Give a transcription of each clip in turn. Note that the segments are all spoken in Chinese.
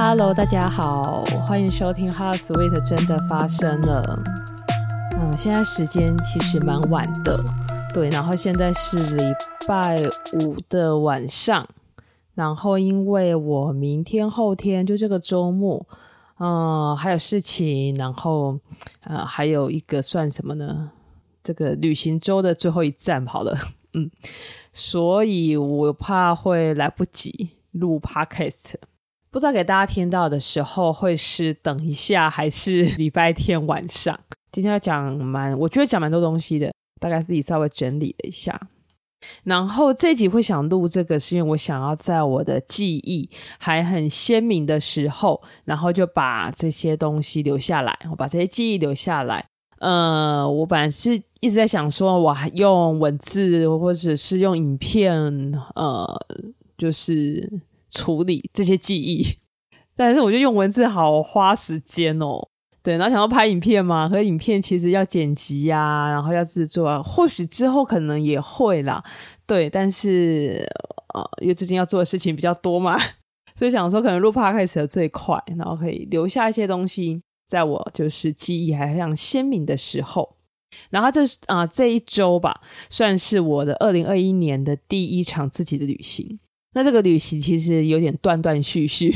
Hello，大家好，欢迎收听《Hot Sweet》真的发生了。嗯，现在时间其实蛮晚的，对，然后现在是礼拜五的晚上，然后因为我明天后天就这个周末，嗯，还有事情，然后呃，还有一个算什么呢？这个旅行周的最后一站好了，嗯，所以我怕会来不及录 Podcast。不知道给大家听到的时候会是等一下还是 礼拜天晚上？今天要讲蛮，我觉得讲蛮多东西的，大概自己稍微整理了一下。然后这集会想录这个，是因为我想要在我的记忆还很鲜明的时候，然后就把这些东西留下来，我把这些记忆留下来。呃，我本来是一直在想说，我还用文字或者是用影片，呃，就是。处理这些记忆，但是我觉得用文字好花时间哦。对，然后想要拍影片嘛，和影片其实要剪辑啊，然后要制作啊，或许之后可能也会啦。对，但是呃，因为最近要做的事情比较多嘛，所以想说可能录 podcast 的最快，然后可以留下一些东西，在我就是记忆还非常鲜明的时候。然后这是啊、呃，这一周吧，算是我的二零二一年的第一场自己的旅行。那这个旅行其实有点断断续续，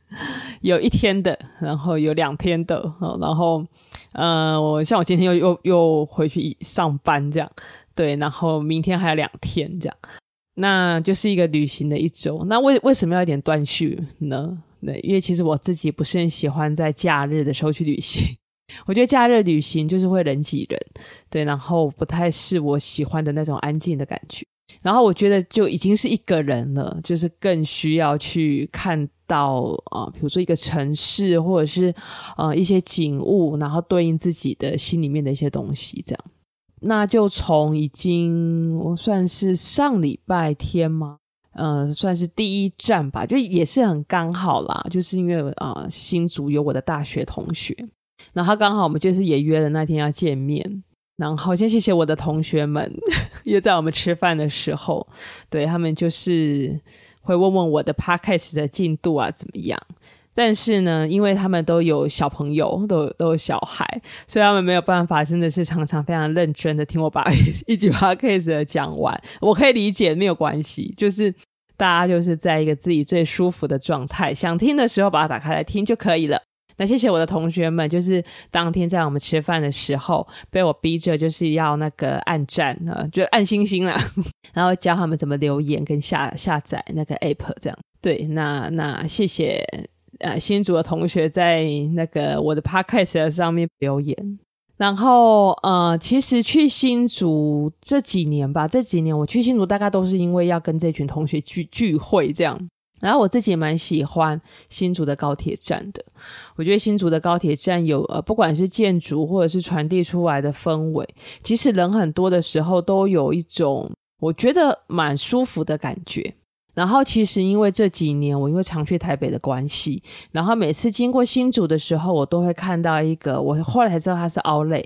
有一天的，然后有两天的，然后，呃，我像我今天又又又回去上班这样，对，然后明天还有两天这样，那就是一个旅行的一周。那为为什么要有点断续呢？对，因为其实我自己不是很喜欢在假日的时候去旅行，我觉得假日旅行就是会人挤人，对，然后不太是我喜欢的那种安静的感觉。然后我觉得就已经是一个人了，就是更需要去看到啊、比如说一个城市，或者是呃一些景物，然后对应自己的心里面的一些东西，这样。那就从已经我算是上礼拜天嘛，呃，算是第一站吧，就也是很刚好啦，就是因为啊、新竹有我的大学同学，然后刚好我们就是也约了那天要见面。然后先谢谢我的同学们，约在我们吃饭的时候，对，他们就是会问问我的 podcast 的进度啊怎么样。但是呢，因为他们都有小朋友，都有都有小孩，所以他们没有办法，真的是常常非常认真的听我把 一句 podcast 讲完。我可以理解，没有关系，就是大家就是在一个自己最舒服的状态，想听的时候把它打开来听就可以了。那谢谢我的同学们，就是当天在我们吃饭的时候，被我逼着就是要那个按赞啊，就按星星啦，然后教他们怎么留言跟下下载那个 app 这样。对，那那谢谢呃新竹的同学在那个我的 podcast 上面留言。然后呃，其实去新竹这几年吧，这几年我去新竹大概都是因为要跟这群同学聚聚会这样。然后我自己蛮喜欢新竹的高铁站的，我觉得新竹的高铁站有呃，不管是建筑或者是传递出来的氛围，即使人很多的时候，都有一种我觉得蛮舒服的感觉。然后其实因为这几年我因为常去台北的关系，然后每次经过新竹的时候，我都会看到一个，我后来才知道它是 Outlet，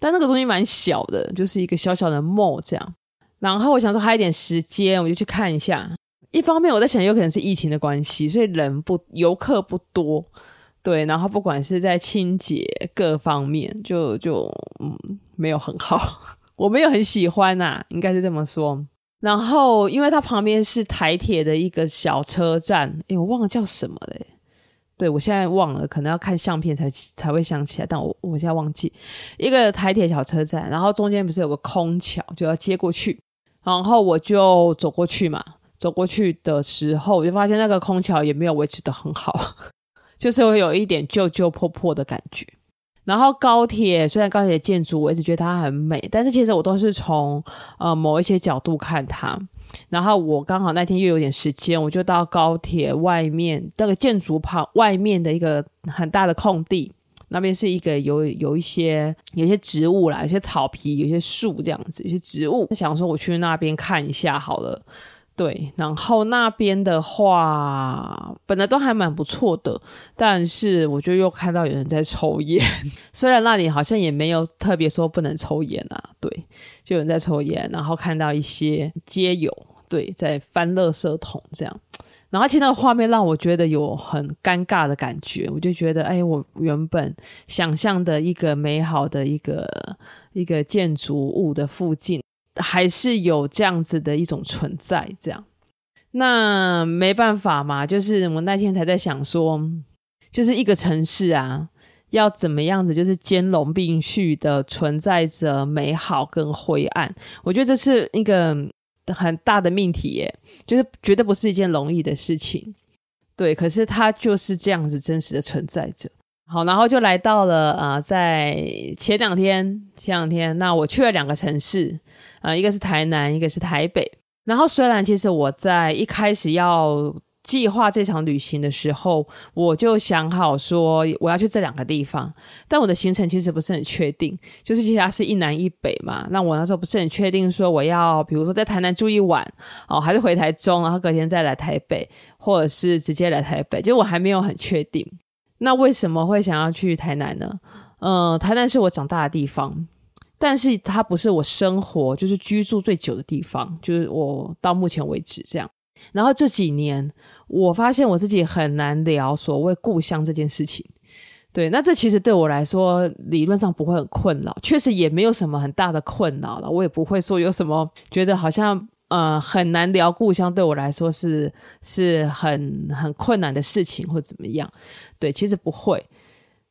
但那个东西蛮小的，就是一个小小的 mall 这样。然后我想说还有一点时间，我就去看一下。一方面我在想，有可能是疫情的关系，所以人不游客不多，对，然后不管是在清洁各方面，就就嗯没有很好，我没有很喜欢呐、应该是这么说。然后因为它旁边是台铁的一个小车站，诶，我忘了叫什么嘞？对，我现在忘了，可能要看相片才才会想起来，但我我现在忘记一个台铁小车站，然后中间不是有个空桥，就要接过去，然后我就走过去嘛。走过去的时候，我就发现那个空调也没有维持得很好，就是会有一点旧旧破破的感觉。然后高铁，虽然高铁建筑我一直觉得它很美，但是其实我都是从呃某一些角度看它。然后我刚好那天又有点时间，我就到高铁外面那个建筑旁外面的一个很大的空地，那边是一个有有一些有一些植物啦，有些草皮，有些树这样子，有些植物。想说我去那边看一下好了。对，然后那边的话，本来都还蛮不错的，但是我就又看到有人在抽烟，虽然那里好像也没有特别说不能抽烟啊，对，就有人在抽烟，然后看到一些街友，对，在翻垃圾桶这样，然后其实那个画面让我觉得有很尴尬的感觉，我就觉得，哎，我原本想象的一个美好的一个一个建筑物的附近，还是有这样子的一种存在，这样。那没办法嘛，就是我那天才在想说，就是一个城市啊，要怎么样子，就是兼容并蓄的存在着美好跟灰暗。我觉得这是一个。很大的命题耶，就是绝对不是一件容易的事情，对。可是它就是这样子真实的存在着。好，然后就来到了啊、在前两天，前两天，那我去了两个城市，啊、一个是台南，一个是台北。然后虽然其实我在一开始要。计划这场旅行的时候，我就想好说我要去这两个地方，但我的行程其实不是很确定，就是其实它是一南一北嘛。那我那时候不是很确定，说我要比如说在台南住一晚哦，还是回台中，然后隔天再来台北，或者是直接来台北，就我还没有很确定。那为什么会想要去台南呢？嗯、呃，台南是我长大的地方，但是它不是我生活就是居住最久的地方，就是我到目前为止这样。然后这几年，我发现我自己很难聊所谓故乡这件事情。对，那这其实对我来说，理论上不会很困扰，确实也没有什么很大的困扰了。我也不会说有什么觉得好像呃很难聊故乡，对我来说是是很很困难的事情或怎么样。对，其实不会，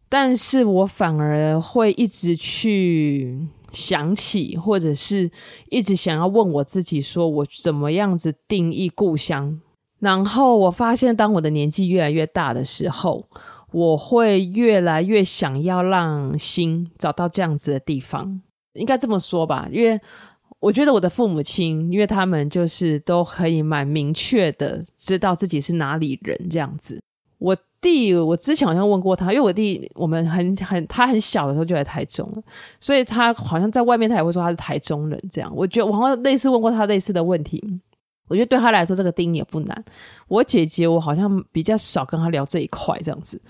但是我反而会一直去。想起，或者是一直想要问我自己，说我怎么样子定义故乡？然后我发现，当我的年纪越来越大的时候，我会越来越想要让心找到这样子的地方。应该这么说吧，因为我觉得我的父母亲，因为他们就是都可以蛮明确的知道自己是哪里人这样子。我。弟，我之前好像问过他，因为我弟我们很很他很小的时候就在台中了，所以他好像在外面他也会说他是台中人这样。我觉得我好像类似问过他类似的问题，我觉得对他来说这个定义也不难。我姐姐我好像比较少跟他聊这一块这样子，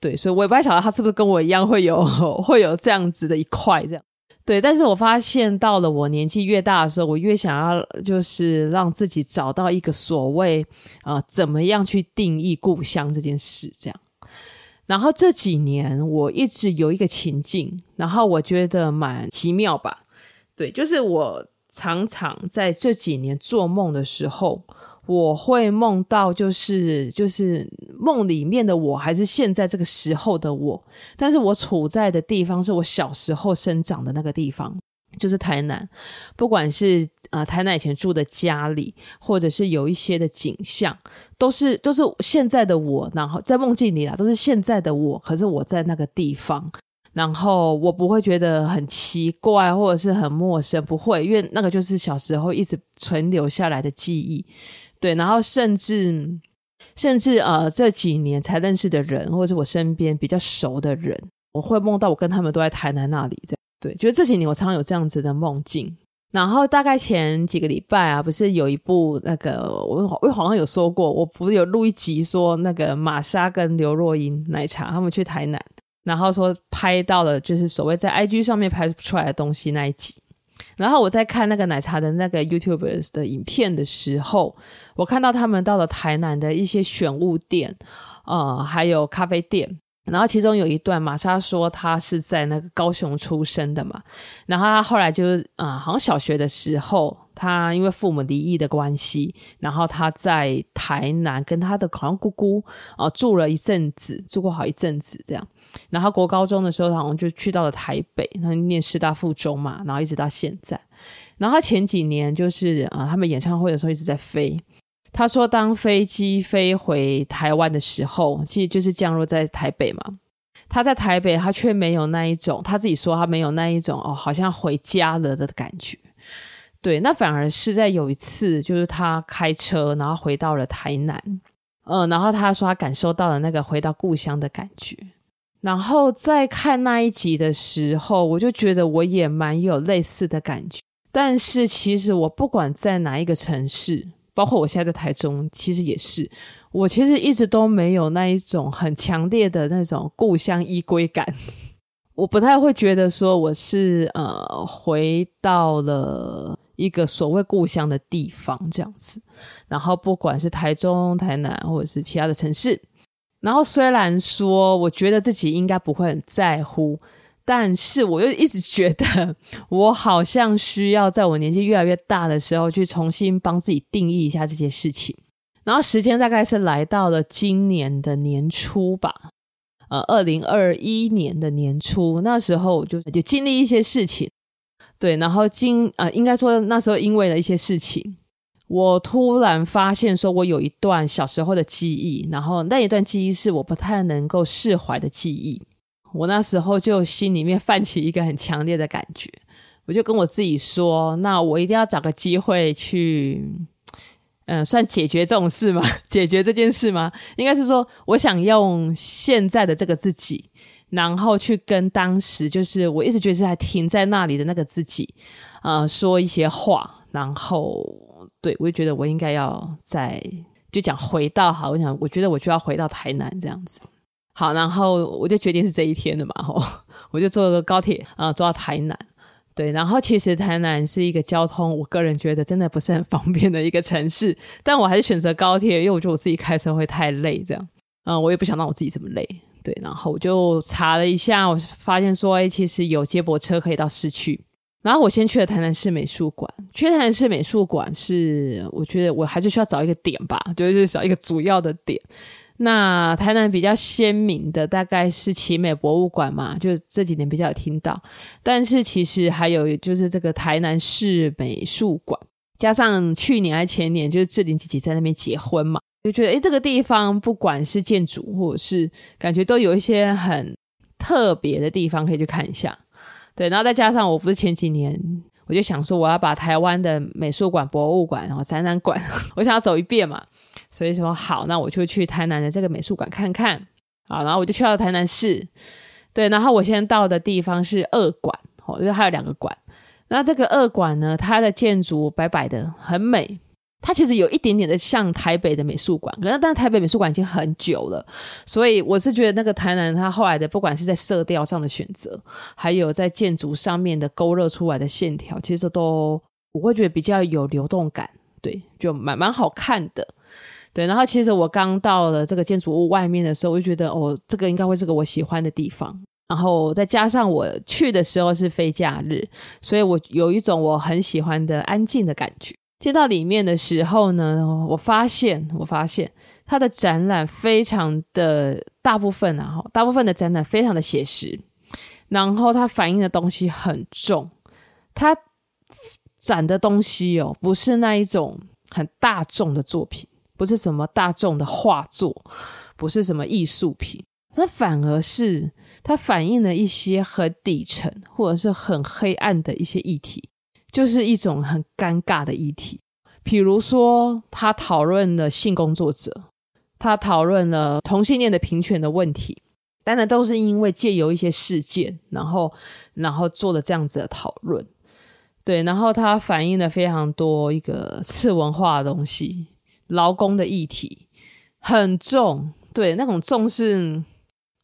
对，所以我也不太晓得他是不是跟我一样会有 会有这样子的一块这样。对，但是我发现到了我年纪越大的时候，我越想要就是让自己找到一个所谓啊、怎么样去定义故乡这件事，这样。然后这几年我一直有一个情境，然后我觉得蛮奇妙吧。对，就是我常常在这几年做梦的时候。我会梦到，就是就是梦里面的我，还是现在这个时候的我，但是我处在的地方是我小时候生长的那个地方，就是台南。不管是呃台南以前住的家里，或者是有一些的景象，都是都是现在的我。然后在梦境里啊，都是现在的我。可是我在那个地方，然后我不会觉得很奇怪，或者是很陌生，不会，因为那个就是小时候一直存留下来的记忆。对，然后甚至甚至呃这几年才认识的人，或者是我身边比较熟的人，我会梦到我跟他们都在台南那里。这样，对，觉得这几年我常常有这样子的梦境。然后大概前几个礼拜啊，不是有一部那个我我好像有说过，我不是有录一集说那个玛莎跟刘若英奶茶他们去台南，然后说拍到了就是所谓在 IG 上面拍出来的东西那一集。然后我在看那个奶茶的那个 YouTubers 的影片的时候，我看到他们到了台南的一些选物店，呃，还有咖啡店。然后其中有一段，玛莎说她是在那个高雄出生的嘛，然后她后来就啊、呃，好像小学的时候，她因为父母离异的关系，然后她在台南跟她的好像姑姑啊、住了一阵子，住过好一阵子这样。然后国高中的时候，好像就去到了台北，然后念师大附中嘛，然后一直到现在。然后他前几年就是啊、呃，他们演唱会的时候一直在飞。他说，当飞机飞回台湾的时候，其实就是降落在台北嘛。他在台北，他却没有那一种，他自己说他没有那一种哦，好像回家了的感觉。对，那反而是在有一次，就是他开车，然后回到了台南，嗯、然后他说他感受到了那个回到故乡的感觉。然后在看那一集的时候，我就觉得我也蛮有类似的感觉。但是其实我不管在哪一个城市，包括我现在在台中，其实也是，我其实一直都没有那一种很强烈的那种故乡依归感。我不太会觉得说我是呃回到了一个所谓故乡的地方这样子。然后不管是台中、台南，或者是其他的城市，然后虽然说我觉得自己应该不会很在乎，但是我又一直觉得我好像需要在我年纪越来越大的时候去重新帮自己定义一下这些事情。然后时间大概是来到了今年的年初吧，呃，二零二一年的年初，那时候我就就经历一些事情，对，然后经呃，应该说那时候因为了一些事情，我突然发现说，我有一段小时候的记忆，然后那一段记忆是我不太能够释怀的记忆，我那时候就心里面泛起一个很强烈的感觉，我就跟我自己说，那我一定要找个机会去。嗯，算解决这种事吗？解决这件事吗？应该是说，我想用现在的这个自己，然后去跟当时就是我一直觉得是还停在那里的那个自己，呃，说一些话。然后，对，我就觉得我应该要再就讲回到好，我想，我觉得我就要回到台南这样子。好，然后我就决定是这一天的嘛，吼，我就坐了个高铁啊，坐到台南。对，然后其实台南是一个交通，我个人觉得真的不是很方便的一个城市，但我还是选择高铁，因为我觉得我自己开车会太累，这样，嗯，我也不想让我自己这么累。对，然后我就查了一下，我发现说，哎，其实有接驳车可以到市区。然后我先去了台南市美术馆，去台南市美术馆是，我觉得我还是需要找一个点吧，就是找一个主要的点。那台南比较鲜明的大概是奇美博物馆嘛，就这几年比较有听到。但是其实还有就是这个台南市美术馆，加上去年还前年就是志玲姐姐在那边结婚嘛，就觉得诶，这个地方不管是建筑或者是感觉都有一些很特别的地方可以去看一下。对，然后再加上我不是前几年我就想说我要把台湾的美术馆、博物馆然后展览馆，我想要走一遍嘛。所以说好，那我就去台南的这个美术馆看看。好，然后我就去到台南市，对，然后我现在到的地方是二馆，哦，因为还有两个馆。那这个二馆呢，它的建筑白白的，很美。它其实有一点点的像台北的美术馆，可是但台北美术馆已经很久了，所以我是觉得那个台南它后来的，不管是在色调上的选择，还有在建筑上面的勾勒出来的线条，其实都我会觉得比较有流动感，对，就蛮蛮好看的。对，然后其实我刚到了这个建筑物外面的时候，我就觉得哦，这个应该会是个我喜欢的地方。然后再加上我去的时候是非假日，所以我有一种我很喜欢的安静的感觉。进到里面的时候呢，我发现，我发现它的展览非常的大部分啊，大部分的展览非常的写实，然后它反映的东西很重，它展的东西哦，不是那一种很大众的作品。不是什么大众的画作，不是什么艺术品，它反而是它反映了一些很底层或者是很黑暗的一些议题，就是一种很尴尬的议题。比如说，他讨论了性工作者，他讨论了同性恋的平权的问题，当然都是因为借由一些事件，然后然后做了这样子的讨论。对，然后它反映了非常多一个次文化的东西。劳工的议题很重，对，那种重是，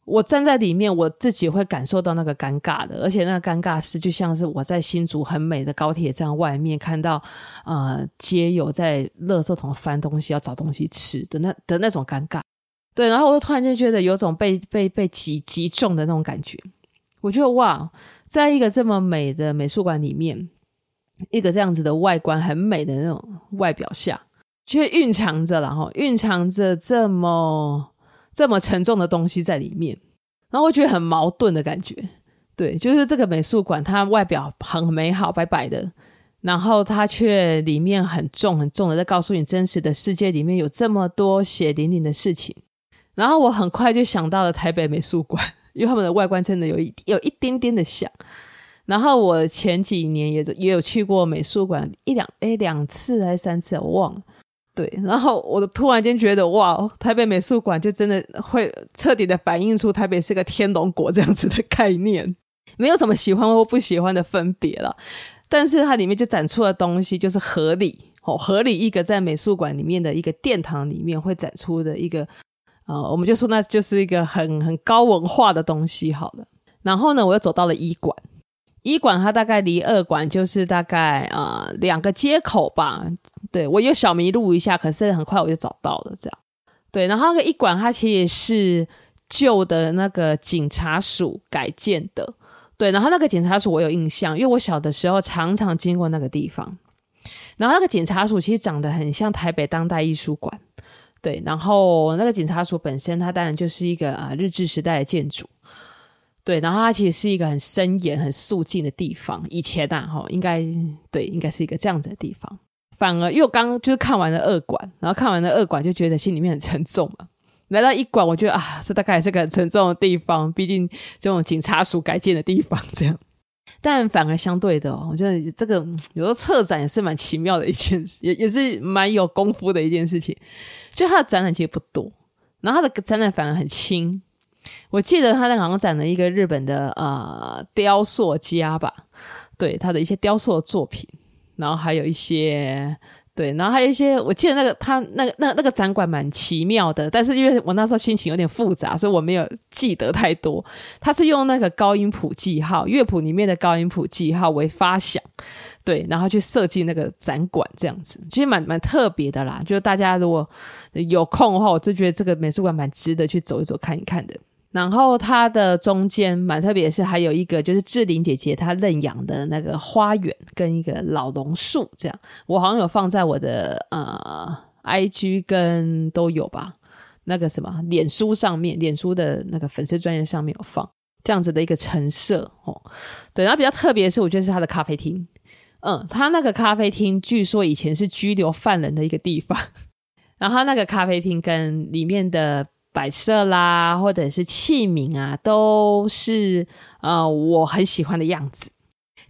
我站在里面，我自己会感受到那个尴尬的，而且那个尴尬是，就像是我在新竹很美的高铁站外面看到，呃，街友在垃圾桶翻东西要找东西吃的那的那种尴尬，对，然后我就突然间觉得有种被被被击击中的那种感觉，我觉得哇，在一个这么美的美术馆里面，一个这样子的外观很美的那种外表下。却蕴藏着，然后蕴藏着这么这么沉重的东西在里面，然后我觉得很矛盾的感觉。对，就是这个美术馆，它外表很美好，白白的，然后它却里面很重很重的，在告诉你真实的世界里面有这么多血淋淋的事情。然后我很快就想到了台北美术馆，因为他们的外观真的有一有一点点的像。然后我前几年也也有去过美术馆一两诶两次还是三次，我忘了。对，然后我突然间觉得，哇，台北美术馆就真的会彻底的反映出台北是个天龙国这样子的概念，没有什么喜欢或不喜欢的分别了。但是它里面就展出的东西就是合理哦，合理一个在美术馆里面的一个殿堂里面会展出的一个，呃，我们就说那就是一个很很高文化的东西好了。然后呢，我又走到了一馆，一馆它大概离二馆就是大概呃两个街口吧。对，我有小迷路一下，可是很快我就找到了。这样，对，然后那个一馆它其实是旧的那个警察署改建的。对，然后那个警察署我有印象，因为我小的时候常常经过那个地方。然后那个警察署其实长得很像台北当代艺术馆。对，然后那个警察署本身它当然就是一个啊日治时代的建筑。对，然后它其实是一个很森严、很肃静的地方。以前呐，哈，应该对，应该是一个这样子的地方。反而因为我刚就是看完了二馆，然后看完了二馆就觉得心里面很沉重嘛。来到一馆，我觉得啊，这大概是个很沉重的地方，毕竟这种警察署改建的地方这样。但反而相对的哦，我觉得这个有时候策展也是蛮奇妙的一件事，也也是蛮有功夫的一件事情。就他的展览其实不多，然后他的展览反而很轻。我记得他在港展了一个日本的呃雕塑家吧，对他的一些雕塑的作品，然后还有一些对，然后还有一些，我记得那个他那个那那个展馆蛮奇妙的，但是因为我那时候心情有点复杂，所以我没有记得太多。他是用那个高音谱记号乐谱里面的高音谱记号为发响，对，然后去设计那个展馆这样子，其实蛮蛮特别的啦。就是大家如果有空的话，我就觉得这个美术馆蛮值得去走一走看一看的。然后它的中间蛮特别是，还有一个就是志玲姐姐她认养的那个花园跟一个老榕树，这样我好像有放在我的呃 IG 跟都有吧，那个什么脸书上面，脸书的那个粉丝专页上面有放这样子的一个陈设哦。对，然后比较特别的是，我觉得是它的咖啡厅，嗯，它那个咖啡厅据说以前是拘留犯人的一个地方，然后它那个咖啡厅跟里面的。摆设啦，或者是器皿啊，都是呃我很喜欢的样子，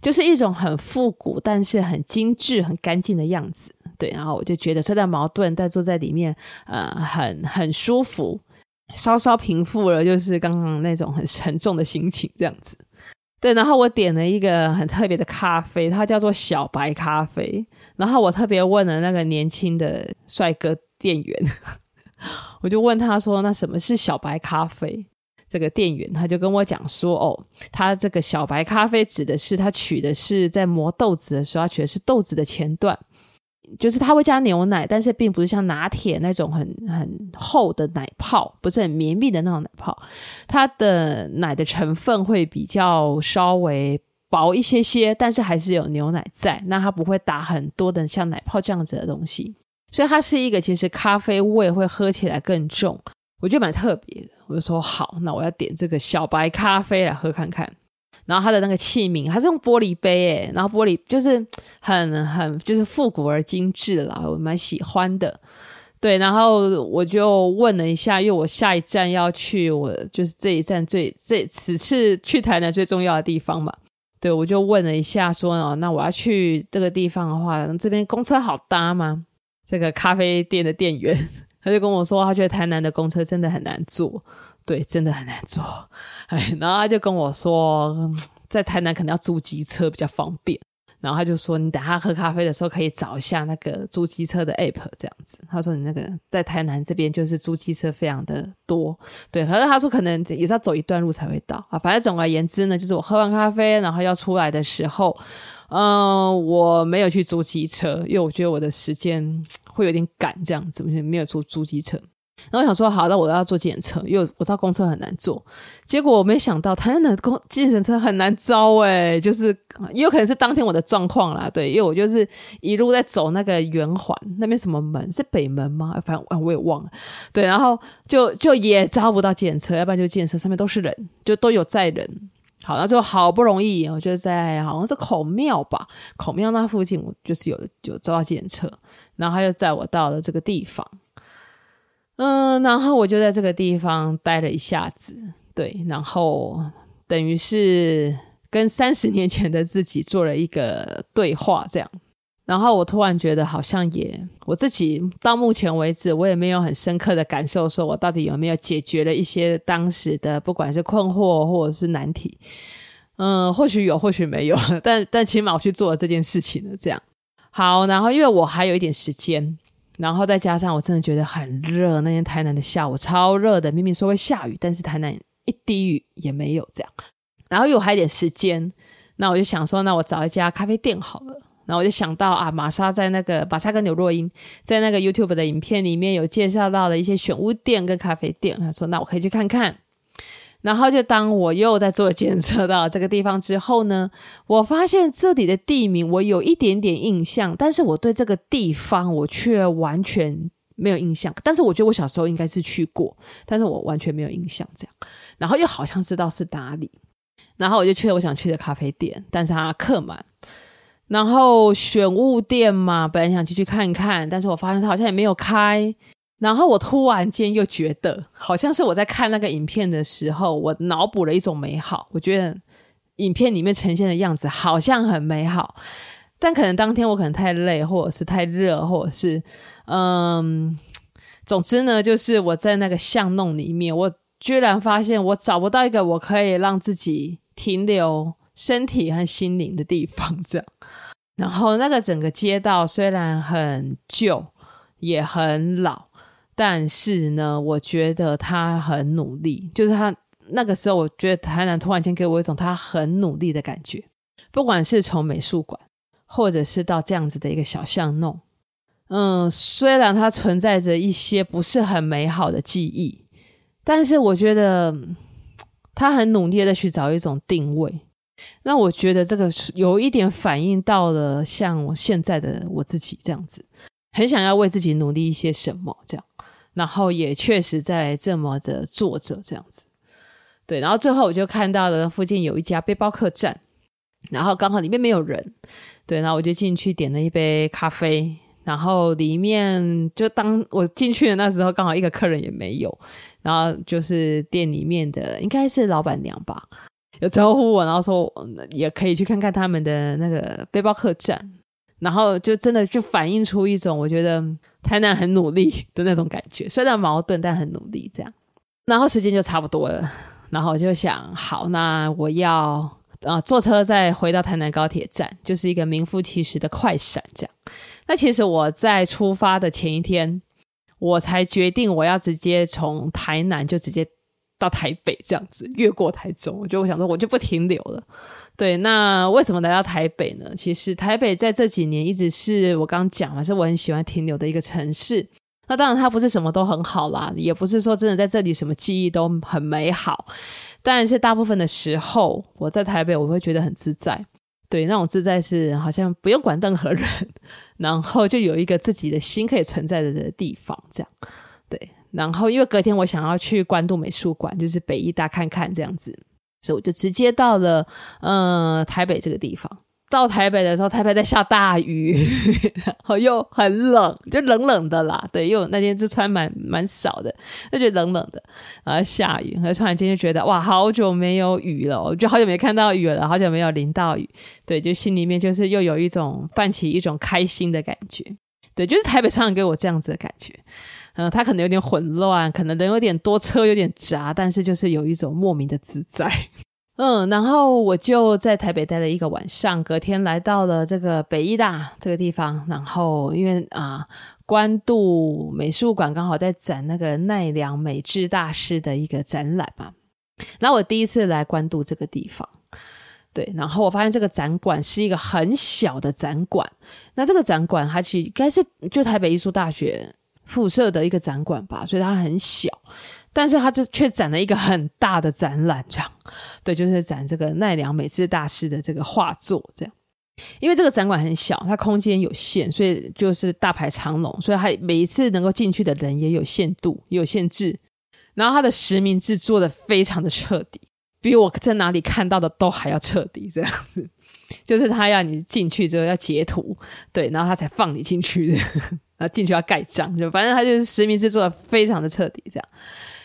就是一种很复古，但是很精致、很干净的样子。对，然后我就觉得虽然矛盾，但坐在里面呃很很舒服，稍稍平复了就是刚刚那种很沉重的心情这样子。对，然后我点了一个很特别的咖啡，它叫做小白咖啡。然后我特别问了那个年轻的帅哥店员。我就问他说：“那什么是小白咖啡？”这个店员他就跟我讲说：“哦，他这个小白咖啡指的是他取的是在磨豆子的时候，他取的是豆子的前段，就是他会加牛奶，但是并不是像拿铁那种很很厚的奶泡，不是很绵密的那种奶泡，它的奶的成分会比较稍微薄一些些，但是还是有牛奶在，那它不会打很多的像奶泡这样子的东西。”所以它是一个，其实咖啡味会喝起来更重，我觉得蛮特别的。我就说好，那我要点这个小白咖啡来喝看看。然后它的那个器皿，它是用玻璃杯，诶，然后玻璃就是很很就是复古而精致啦，我蛮喜欢的。对，然后我就问了一下，因为我下一站要去，我就是这一站最这此次去台南最重要的地方嘛。对，我就问了一下，说哦，那我要去这个地方的话，这边公车好搭吗？这个咖啡店的店员，他就跟我说，他觉得台南的公车真的很难坐，对，真的很难坐。哎，然后他就跟我说，在台南可能要租机车比较方便。然后他就说，你等下喝咖啡的时候可以找一下那个租机车的 app，这样子。他说你那个在台南这边就是租机车非常的多，对。可是他说可能也是要走一段路才会到啊。反正总而言之呢，就是我喝完咖啡，然后要出来的时候。嗯、我没有去租机车，因为我觉得我的时间会有点赶，这样子，没有租租机车。然后我想说，好，那我要坐检测，因为我知道公车很难坐。结果我没想到，台南的公计程车很难招诶，就是也有可能是当天我的状况啦，对，因为我就是一路在走那个圆环那边，什么门是北门吗？反正我也忘了。对，然后就就也招不到检测，要不然就检测上面都是人，就都有载人。好，那就好不容易，我就在好像是孔庙吧，孔庙那附近，我就是有有招到检测，然后他就载我到了这个地方，嗯，然后我就在这个地方待了一下子，对，然后等于是跟三十年前的自己做了一个对话，这样。然后我突然觉得，好像也我自己到目前为止，我也没有很深刻的感受，说我到底有没有解决了一些当时的不管是困惑或者是难题。嗯，或许有，或许没有，但但起码我去做了这件事情了。这样好，然后因为我还有一点时间，然后再加上我真的觉得很热，那天台南的下午超热的，明明说会下雨，但是台南一滴雨也没有这样。然后又还有点时间。那我就想说，那我找一家咖啡店好了。然后我就想到啊，玛莎在那个玛莎跟刘若英在那个 YouTube 的影片里面有介绍到的一些选物店跟咖啡店，他说那我可以去看看。然后就当我又在做检测到这个地方之后呢，我发现这里的地名我有一点点印象，但是我对这个地方我却完全没有印象。但是我觉得我小时候应该是去过，但是我完全没有印象这样。然后又好像知道是哪里，然后我就去了我想去的咖啡店，但是它客满。然后选物店嘛，本来想进去看看，但是我发现它好像也没有开。然后我突然间又觉得，好像是我在看那个影片的时候，我脑补了一种美好。我觉得影片里面呈现的样子好像很美好，但可能当天我可能太累，或者是太热，或者是嗯，总之呢，就是我在那个巷弄里面，我居然发现我找不到一个我可以让自己停留身体和心灵的地方，这样。然后那个整个街道虽然很旧，也很老。但是呢，我觉得他很努力，就是他那个时候，我觉得台南突然间给我一种他很努力的感觉。不管是从美术馆，或者是到这样子的一个小巷弄，嗯，虽然它存在着一些不是很美好的记忆，但是我觉得他很努力的去找一种定位。那我觉得这个有一点反映到了像我现在的我自己这样子，很想要为自己努力一些什么这样。然后也确实在这么的做着这样子，对。然后最后我就看到了附近有一家背包客栈，然后刚好里面没有人，对。然后我就进去点了一杯咖啡，然后里面就当我进去的那时候，刚好一个客人也没有。然后就是店里面的应该是老板娘吧，有招呼我，然后说也可以去看看他们的那个背包客栈。然后就真的就反映出一种我觉得台南很努力的那种感觉，虽然矛盾但很努力这样。然后时间就差不多了，然后我就想，好，那我要啊、坐车再回到台南高铁站，就是一个名副其实的快闪这样。那其实我在出发的前一天，我才决定我要直接从台南就直接到台北这样子，越过台中，我就我想说我就不停留了。对，那为什么来到台北呢？其实台北在这几年一直是我刚讲嘛，是我很喜欢停留的一个城市。那当然它不是什么都很好啦，也不是说真的在这里什么记忆都很美好。但是大部分的时候我在台北，我会觉得很自在。对，那种自在是好像不用管任何人，然后就有一个自己的心可以存在的地方，这样。对，然后因为隔天我想要去关渡美术馆，就是北艺大看看这样子。所以我就直接到了，呃，台北这个地方。到台北的时候，台北在下大雨，然后又很冷，就冷冷的啦。对，因为我那天就穿蛮蛮少的，就觉得冷冷的，然后下雨，然后突然间就觉得哇，好久没有雨了，我就好久没看到雨了，好久没有淋到雨。对，就心里面就是又有一种泛起一种开心的感觉。对，就是台北常常给我这样子的感觉。嗯，它可能有点混乱，可能人有点多，车有点杂，但是就是有一种莫名的自在。嗯，然后我就在台北待了一个晚上，隔天来到了这个北艺大这个地方。然后因为啊，关渡美术馆刚好在展那个奈良美智大师的一个展览嘛。那我第一次来关渡这个地方，对，然后我发现这个展馆是一个很小的展馆。那这个展馆它其实应该是就台北艺术大学。辐射的一个展馆吧，所以它很小，但是它就却展了一个很大的展览，这样，对，就是展这个奈良美智大师的这个画作，这样。因为这个展馆很小，它空间有限，所以就是大排长龙，所以它每一次能够进去的人也有限度，也有限制。然后它的实名制做得非常的彻底，比我在哪里看到的都还要彻底，这样子。就是他要你进去之后要截图，对，然后他才放你进去的。然后进去要盖章，就反正他就是实名制做的非常的彻底，这样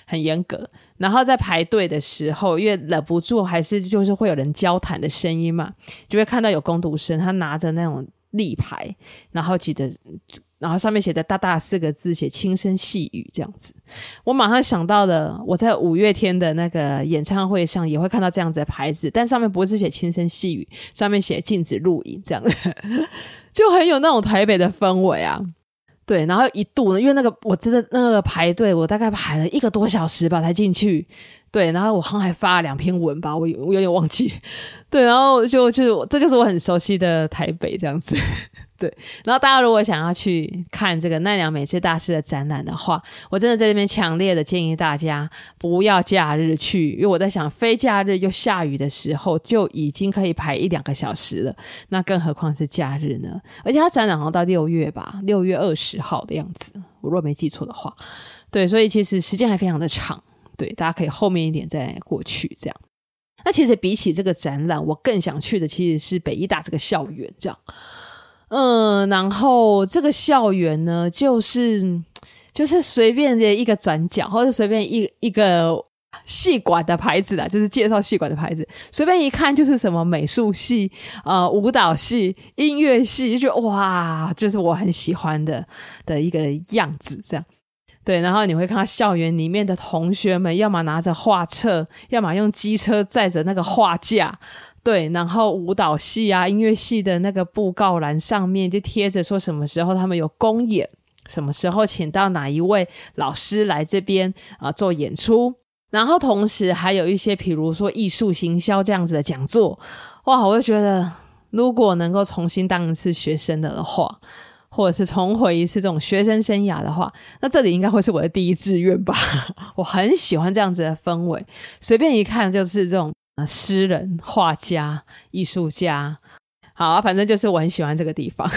很严格。然后在排队的时候，因为忍不住还是就是会有人交谈的声音嘛，就会看到有工读生，他拿着那种立牌，然后记得，然后上面写着大大四个字，写轻声细语这样子。我马上想到了我在五月天的那个演唱会上也会看到这样子的牌子，但上面不是写轻声细语，上面写禁止录影这样的，就很有那种台北的氛围啊。对，然后一度呢，因为那个我真的那个排队，我大概排了一个多小时吧才进去。对，然后我好像还发了两篇文吧，我我有点忘记。对，然后就就是这就是我很熟悉的台北这样子。对，然后大家如果想要去看这个奈良美智大师的展览的话，我真的在这边强烈的建议大家不要假日去，因为我在想，非假日又下雨的时候就已经可以排一两个小时了，那更何况是假日呢？而且它展览好像到六月吧，六月二十号的样子，我若没记错的话。对，所以其实时间还非常的长，对，大家可以后面一点再过去这样。那其实比起这个展览，我更想去的其实是北医大这个校园这样。嗯，然后这个校园呢，就是就是随便的一个转角，或者随便一一个系馆的牌子啦，就是介绍系馆的牌子，随便一看就是什么美术系、呃舞蹈系、音乐系，就觉得哇，就是我很喜欢的的一个样子，这样。对，然后你会看到校园里面的同学们，要么拿着画册，要么用机车载着那个画架。对，然后舞蹈系啊、音乐系的那个布告栏上面就贴着说什么时候他们有公演，什么时候请到哪一位老师来这边啊、做演出，然后同时还有一些比如说艺术行销这样子的讲座，哇，我就觉得如果能够重新当一次学生的话，或者是重回一次这种学生生涯的话，那这里应该会是我的第一志愿吧。我很喜欢这样子的氛围，随便一看就是这种。诗人、画家、艺术家，好啊，反正就是我很喜欢这个地方。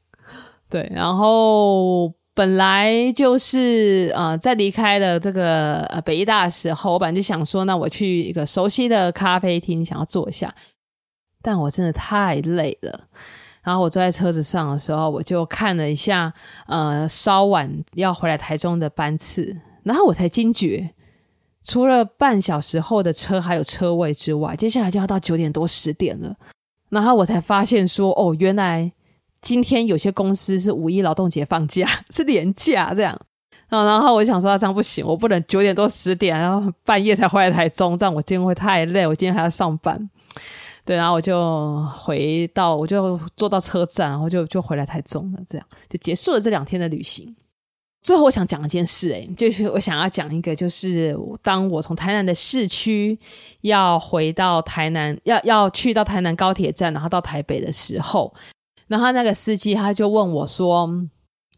对，然后本来就是呃，在离开了这个呃北艺大的时候，我本来就想说，那我去一个熟悉的咖啡厅，想要坐一下，但我真的太累了。然后我坐在车子上的时候，我就看了一下呃稍晚要回来台中的班次，然后我才惊觉。除了半小时后的车还有车位之外，接下来就要到九点多十点了。然后我才发现说，哦，原来今天有些公司是五一劳动节放假，是年假这样。然后我就想说，这样不行，我不能九点多十点，然后半夜才回来台中，这样我今天会太累，我今天还要上班。对，然后我就回到，我就坐到车站，然后就就回来台中了，这样就结束了这两天的旅行。最后我想讲一件事，诶，就是我想要讲一个，就是当我从台南的市区要回到台南，要要去到台南高铁站，然后到台北的时候，然后那个司机他就问我说：“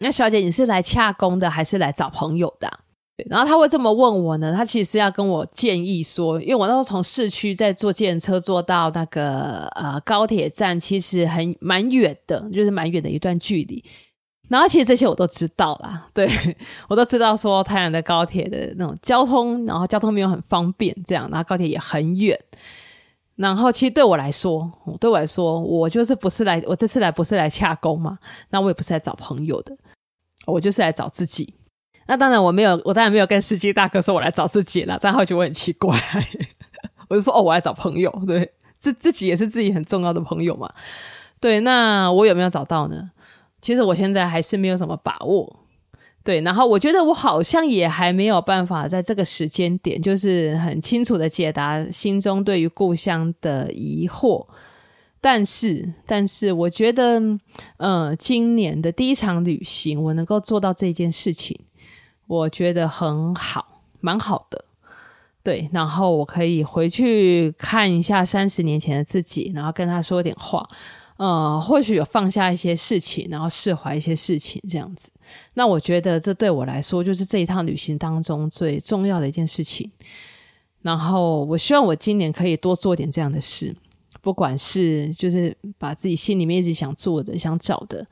那小姐你是来洽公的，还是来找朋友的？”然后他会这么问我呢，他其实要跟我建议说，因为我那时候从市区再坐电车坐到那个呃高铁站，其实很蛮远的，就是蛮远的一段距离。然后其实这些我都知道啦，对，我都知道说台南的高铁的那种交通，然后交通没有很方便，这样，然后高铁也很远。然后其实对我来说，对我来说，我就是不是来，我这次来不是来洽公嘛，那我也不是来找朋友的，我就是来找自己。那当然我没有，我当然没有跟司机大哥说我来找自己了，这样会觉得我很奇怪。我就说哦，我来找朋友，对，自自己也是自己很重要的朋友嘛。对，那我有没有找到呢？其实我现在还是没有什么把握，对，然后我觉得我好像也还没有办法在这个时间点，就是很清楚的解答心中对于故乡的疑惑。但是，但是我觉得，呃，今年的第一场旅行，我能够做到这件事情，我觉得很好，蛮好的。对，然后我可以回去看一下三十年前的自己，然后跟他说点话。呃，或许有放下一些事情，然后释怀一些事情，这样子。那我觉得这对我来说，就是这一趟旅行当中最重要的一件事情。然后，我希望我今年可以多做点这样的事，不管是就是把自己心里面一直想做的、想找的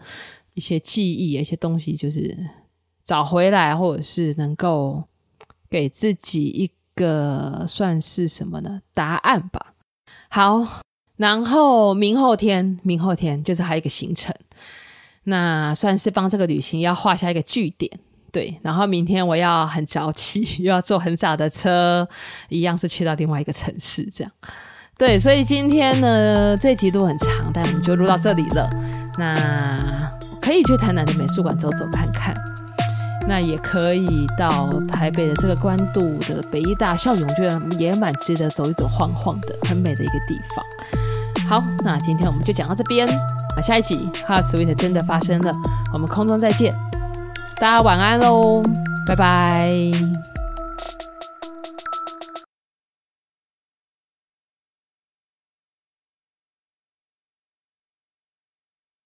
一些记忆、一些东西，就是找回来，或者是能够给自己一个算是什么呢？答案吧。好。然后明后天，明后天就是还有一个行程，那算是帮这个旅行要画下一个句点，对。然后明天我要很早起，又要坐很早的车，一样是去到另外一个城市，这样。对，所以今天呢，这集都很长，但我们就录到这里了。那可以去台南的美术馆走走看看，那也可以到台北的这个关渡的北艺大校园，我觉得也蛮值得走一走晃晃的，很美的一个地方。好，那今天我们就讲到这边。啊下一集《Heart Sweet》真的发生了，我们空中再见，大家晚安喽，拜拜。